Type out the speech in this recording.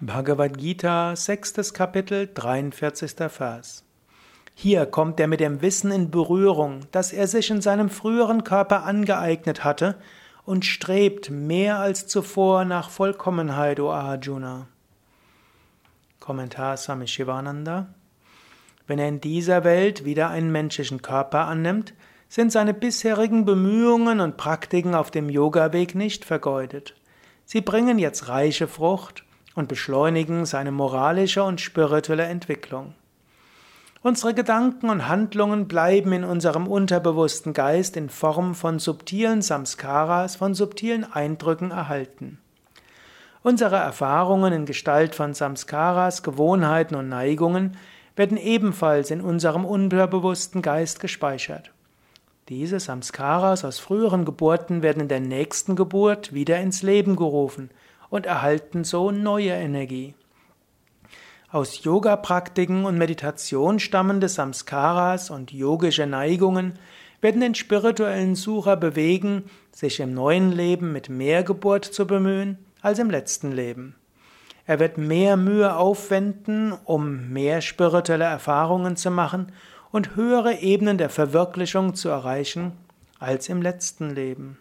Bhagavad Gita, sechstes Kapitel, 43. Vers. Hier kommt er mit dem Wissen in Berührung, das er sich in seinem früheren Körper angeeignet hatte, und strebt mehr als zuvor nach Vollkommenheit, o Arjuna. Kommentar Swami Shivananda. Wenn er in dieser Welt wieder einen menschlichen Körper annimmt, sind seine bisherigen Bemühungen und Praktiken auf dem Yoga-Weg nicht vergeudet. Sie bringen jetzt reiche Frucht und beschleunigen seine moralische und spirituelle Entwicklung. Unsere Gedanken und Handlungen bleiben in unserem unterbewussten Geist in Form von subtilen Samskaras, von subtilen Eindrücken erhalten. Unsere Erfahrungen in Gestalt von Samskaras, Gewohnheiten und Neigungen werden ebenfalls in unserem unterbewussten Geist gespeichert. Diese Samskaras aus früheren Geburten werden in der nächsten Geburt wieder ins Leben gerufen und erhalten so neue Energie. Aus Yoga-Praktiken und Meditation stammende Samskaras und yogische Neigungen werden den spirituellen Sucher bewegen, sich im neuen Leben mit mehr Geburt zu bemühen als im letzten Leben. Er wird mehr Mühe aufwenden, um mehr spirituelle Erfahrungen zu machen und höhere Ebenen der Verwirklichung zu erreichen als im letzten Leben.